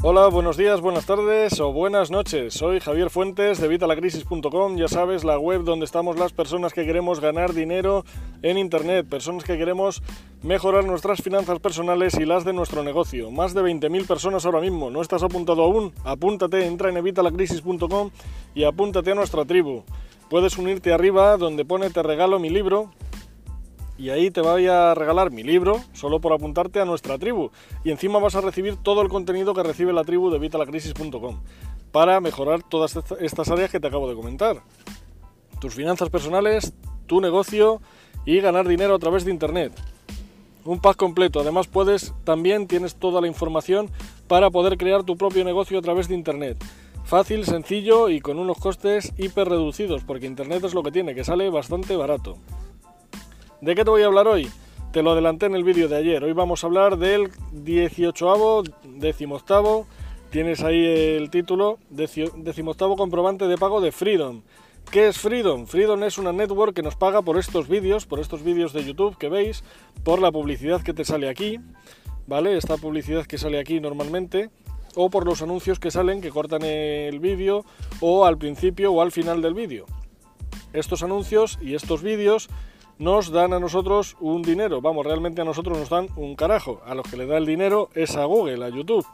Hola, buenos días, buenas tardes o buenas noches. Soy Javier Fuentes de Vitalacrisis.com, ya sabes, la web donde estamos las personas que queremos ganar dinero en Internet, personas que queremos mejorar nuestras finanzas personales y las de nuestro negocio. Más de 20.000 personas ahora mismo. ¿No estás apuntado aún? Apúntate, entra en Evitalacrisis.com y apúntate a nuestra tribu. Puedes unirte arriba donde pone te regalo mi libro y ahí te voy a regalar mi libro solo por apuntarte a nuestra tribu. Y encima vas a recibir todo el contenido que recibe la tribu de vitalacrisis.com para mejorar todas estas áreas que te acabo de comentar. Tus finanzas personales, tu negocio y ganar dinero a través de Internet. Un pack completo. Además puedes, también tienes toda la información para poder crear tu propio negocio a través de Internet. Fácil, sencillo y con unos costes hiper reducidos, porque Internet es lo que tiene, que sale bastante barato. ¿De qué te voy a hablar hoy? Te lo adelanté en el vídeo de ayer. Hoy vamos a hablar del 18avo, 18 Tienes ahí el título, 18 comprobante de pago de Freedom. ¿Qué es Freedom? Freedom es una network que nos paga por estos vídeos, por estos vídeos de YouTube que veis, por la publicidad que te sale aquí, ¿vale? Esta publicidad que sale aquí normalmente, o por los anuncios que salen que cortan el vídeo, o al principio o al final del vídeo. Estos anuncios y estos vídeos nos dan a nosotros un dinero. Vamos, realmente a nosotros nos dan un carajo. A los que le da el dinero es a Google, a YouTube.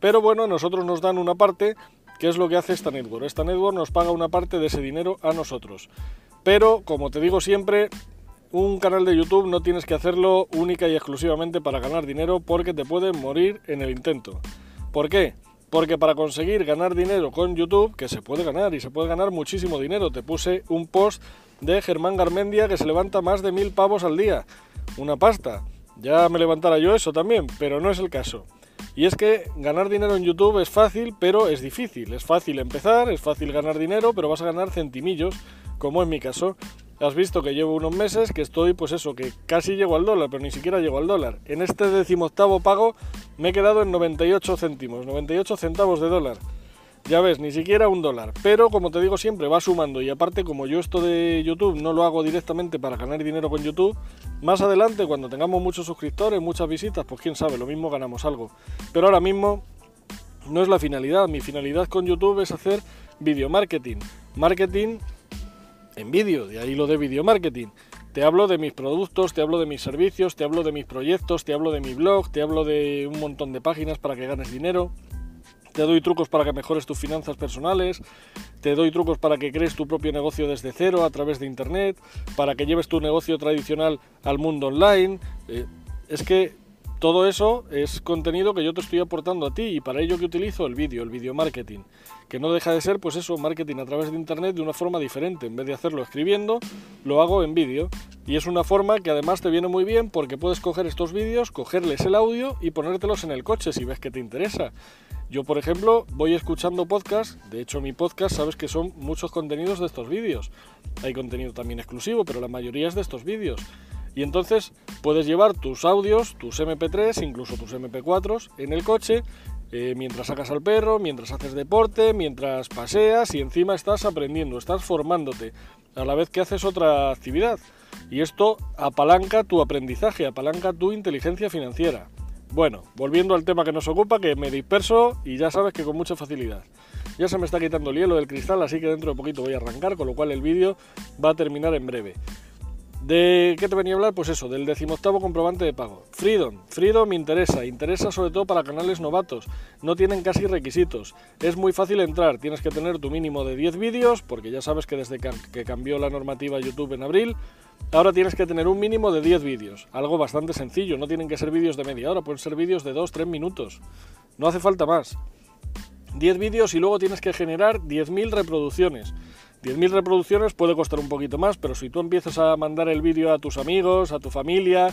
Pero bueno, a nosotros nos dan una parte, que es lo que hace esta network. Esta network nos paga una parte de ese dinero a nosotros. Pero, como te digo siempre, un canal de YouTube no tienes que hacerlo única y exclusivamente para ganar dinero porque te pueden morir en el intento. ¿Por qué? Porque para conseguir ganar dinero con YouTube, que se puede ganar y se puede ganar muchísimo dinero, te puse un post de Germán Garmendia que se levanta más de mil pavos al día. Una pasta. Ya me levantara yo eso también, pero no es el caso. Y es que ganar dinero en YouTube es fácil, pero es difícil. Es fácil empezar, es fácil ganar dinero, pero vas a ganar centimillos, como en mi caso. Has visto que llevo unos meses que estoy, pues eso, que casi llego al dólar, pero ni siquiera llego al dólar. En este decimoctavo pago me he quedado en 98 céntimos, 98 centavos de dólar. Ya ves, ni siquiera un dólar. Pero como te digo siempre, va sumando. Y aparte, como yo esto de YouTube no lo hago directamente para ganar dinero con YouTube, más adelante, cuando tengamos muchos suscriptores, muchas visitas, pues quién sabe, lo mismo ganamos algo. Pero ahora mismo no es la finalidad. Mi finalidad con YouTube es hacer video marketing. Marketing en vídeo, de ahí lo de video marketing. Te hablo de mis productos, te hablo de mis servicios, te hablo de mis proyectos, te hablo de mi blog, te hablo de un montón de páginas para que ganes dinero. Te doy trucos para que mejores tus finanzas personales, te doy trucos para que crees tu propio negocio desde cero a través de Internet, para que lleves tu negocio tradicional al mundo online. Eh, es que todo eso es contenido que yo te estoy aportando a ti y para ello que utilizo el vídeo, el vídeo marketing, que no deja de ser pues eso, marketing a través de internet de una forma diferente, en vez de hacerlo escribiendo, lo hago en vídeo y es una forma que además te viene muy bien porque puedes coger estos vídeos, cogerles el audio y ponértelos en el coche si ves que te interesa. Yo, por ejemplo, voy escuchando podcasts, de hecho mi podcast sabes que son muchos contenidos de estos vídeos. Hay contenido también exclusivo, pero la mayoría es de estos vídeos. Y entonces puedes llevar tus audios, tus MP3, incluso tus MP4 en el coche, eh, mientras sacas al perro, mientras haces deporte, mientras paseas y encima estás aprendiendo, estás formándote a la vez que haces otra actividad. Y esto apalanca tu aprendizaje, apalanca tu inteligencia financiera. Bueno, volviendo al tema que nos ocupa, que me disperso y ya sabes que con mucha facilidad. Ya se me está quitando el hielo del cristal, así que dentro de poquito voy a arrancar, con lo cual el vídeo va a terminar en breve. ¿De qué te venía a hablar? Pues eso, del decimoctavo comprobante de pago. Freedom. Freedom me interesa. Interesa sobre todo para canales novatos. No tienen casi requisitos. Es muy fácil entrar. Tienes que tener tu mínimo de 10 vídeos, porque ya sabes que desde que cambió la normativa YouTube en abril, ahora tienes que tener un mínimo de 10 vídeos. Algo bastante sencillo. No tienen que ser vídeos de media hora, pueden ser vídeos de 2-3 minutos. No hace falta más. 10 vídeos y luego tienes que generar 10.000 reproducciones. 10.000 reproducciones puede costar un poquito más, pero si tú empiezas a mandar el vídeo a tus amigos, a tu familia,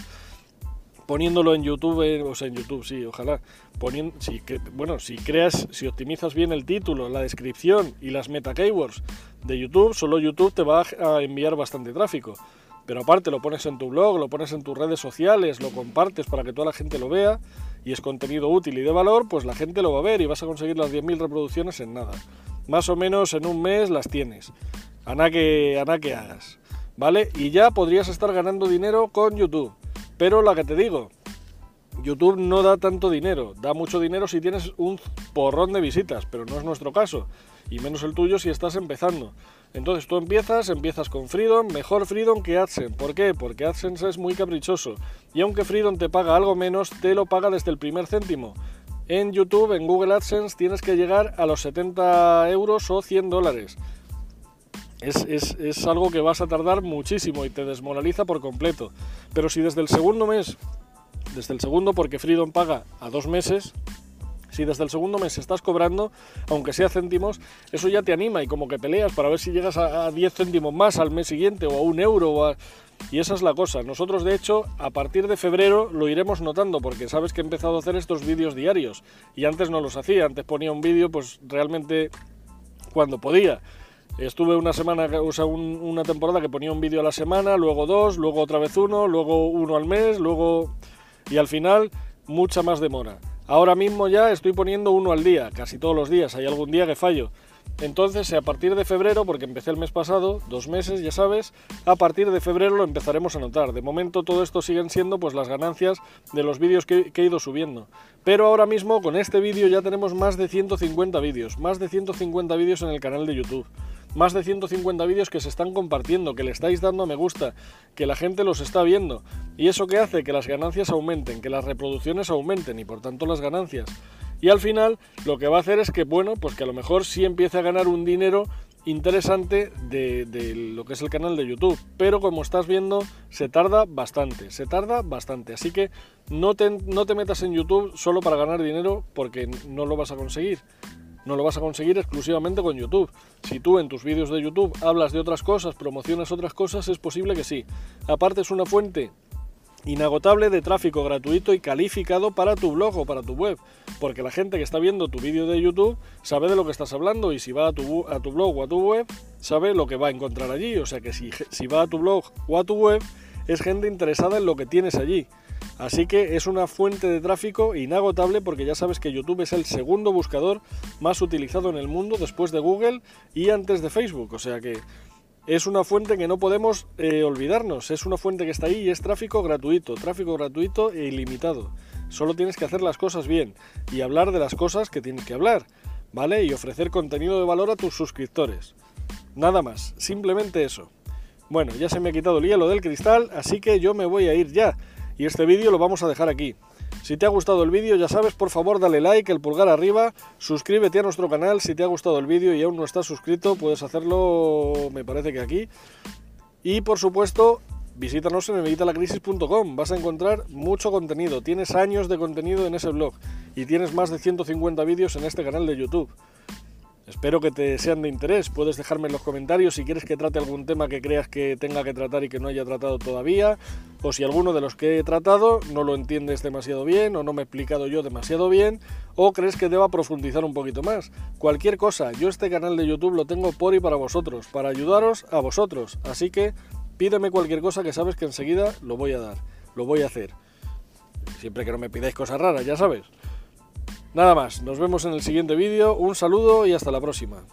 poniéndolo en YouTube, eh, o sea, en YouTube, sí, ojalá, poniendo, si, bueno, si creas, si optimizas bien el título, la descripción y las meta keywords de YouTube, solo YouTube te va a enviar bastante tráfico. Pero aparte lo pones en tu blog, lo pones en tus redes sociales, lo compartes para que toda la gente lo vea y es contenido útil y de valor, pues la gente lo va a ver y vas a conseguir las 10.000 reproducciones en nada más o menos en un mes las tienes. Ana que, ana que hagas. ¿Vale? Y ya podrías estar ganando dinero con YouTube. Pero la que te digo, YouTube no da tanto dinero, da mucho dinero si tienes un porrón de visitas, pero no es nuestro caso, y menos el tuyo si estás empezando. Entonces tú empiezas, empiezas con Freedom, mejor Freedom que AdSense. ¿Por qué? Porque AdSense es muy caprichoso, y aunque Freedom te paga algo menos, te lo paga desde el primer céntimo. En YouTube, en Google AdSense, tienes que llegar a los 70 euros o 100 dólares. Es, es, algo que vas a tardar muchísimo y te desmoraliza por completo. Pero si desde el segundo mes desde el segundo porque Freedom paga a dos meses. Si desde el segundo mes estás cobrando, aunque sea céntimos, eso ya te anima y como que peleas para ver si llegas a, 10 céntimos más al mes siguiente o a un euro. Y esa es la cosa. Nosotros, de hecho, a partir de febrero lo iremos notando porque sabes que he empezado a hacer estos vídeos diarios y antes no los hacía. Antes ponía un vídeo, pues realmente cuando podía. Estuve una semana, o sea, una temporada que ponía un vídeo a la semana, luego dos, luego otra vez uno, luego uno al mes, luego y al final mucha más demora. Ahora mismo ya estoy poniendo uno al día, casi todos los días, hay algún día que fallo. Entonces, a partir de febrero, porque empecé el mes pasado, dos meses, ya sabes, a partir de febrero lo empezaremos a notar. De momento todo esto siguen siendo pues las ganancias de los vídeos que, que he ido subiendo. Pero ahora mismo con este vídeo ya tenemos más de 150 vídeos, más de 150 vídeos en el canal de YouTube más de 150 vídeos que se están compartiendo, que le estáis dando me gusta, que la gente los está viendo. ¿Y eso que hace? Que las ganancias aumenten, que las reproducciones aumenten y por tanto las ganancias. Y al final lo que va a hacer es que, bueno, pues que a lo mejor sí empiece a ganar un dinero interesante de, lo que es el canal de YouTube. Pero como estás viendo, se tarda bastante, se tarda bastante. Así que no te, no te metas en YouTube solo para ganar dinero porque no lo vas a conseguir no lo vas a conseguir exclusivamente con YouTube. Si tú en tus vídeos de YouTube hablas de otras cosas, promocionas otras cosas, es posible que sí. Aparte es una fuente inagotable de tráfico gratuito y calificado para tu blog o para tu web, porque la gente que está viendo tu vídeo de YouTube sabe de lo que estás hablando y si va a tu, blog o a tu web, sabe lo que va a encontrar allí. O sea que si, si va a tu blog o a tu web, es gente interesada en lo que tienes allí. Así que es una fuente de tráfico inagotable porque ya sabes que YouTube es el segundo buscador más utilizado en el mundo después de Google y antes de Facebook. O sea que es una fuente que no podemos eh, olvidarnos. Es una fuente que está ahí y es tráfico gratuito, tráfico gratuito e ilimitado. Solo tienes que hacer las cosas bien y hablar de las cosas que tienes que hablar, ¿vale? Y ofrecer contenido de valor a tus suscriptores. Nada más, simplemente eso. Bueno, ya se me ha quitado el hielo del cristal, así que yo me voy a ir ya y este vídeo lo vamos a dejar aquí. Si te ha gustado el vídeo, ya sabes, por favor dale like, el pulgar arriba, suscríbete a nuestro canal si te ha gustado el vídeo y aún no estás suscrito, puedes hacerlo, me parece que aquí. Y por supuesto, visítanos en evitalacrisis.com, vas a encontrar mucho contenido, tienes años de contenido en ese blog y tienes más de 150 vídeos en este canal de YouTube. Espero que te sean de interés. Puedes dejarme en los comentarios si quieres que trate algún tema que creas que tenga que tratar y que no haya tratado todavía, o si alguno de los que he tratado no lo entiendes demasiado bien o no me he explicado yo demasiado bien, o crees que deba profundizar un poquito más. Cualquier cosa, yo este canal de YouTube lo tengo por y para vosotros, para ayudaros a vosotros. Así que pídeme cualquier cosa que sabes que enseguida lo voy a dar, lo voy a hacer. Siempre que no me pidáis cosas raras, ya sabes. Nada más, nos vemos en el siguiente vídeo, un saludo y hasta la próxima.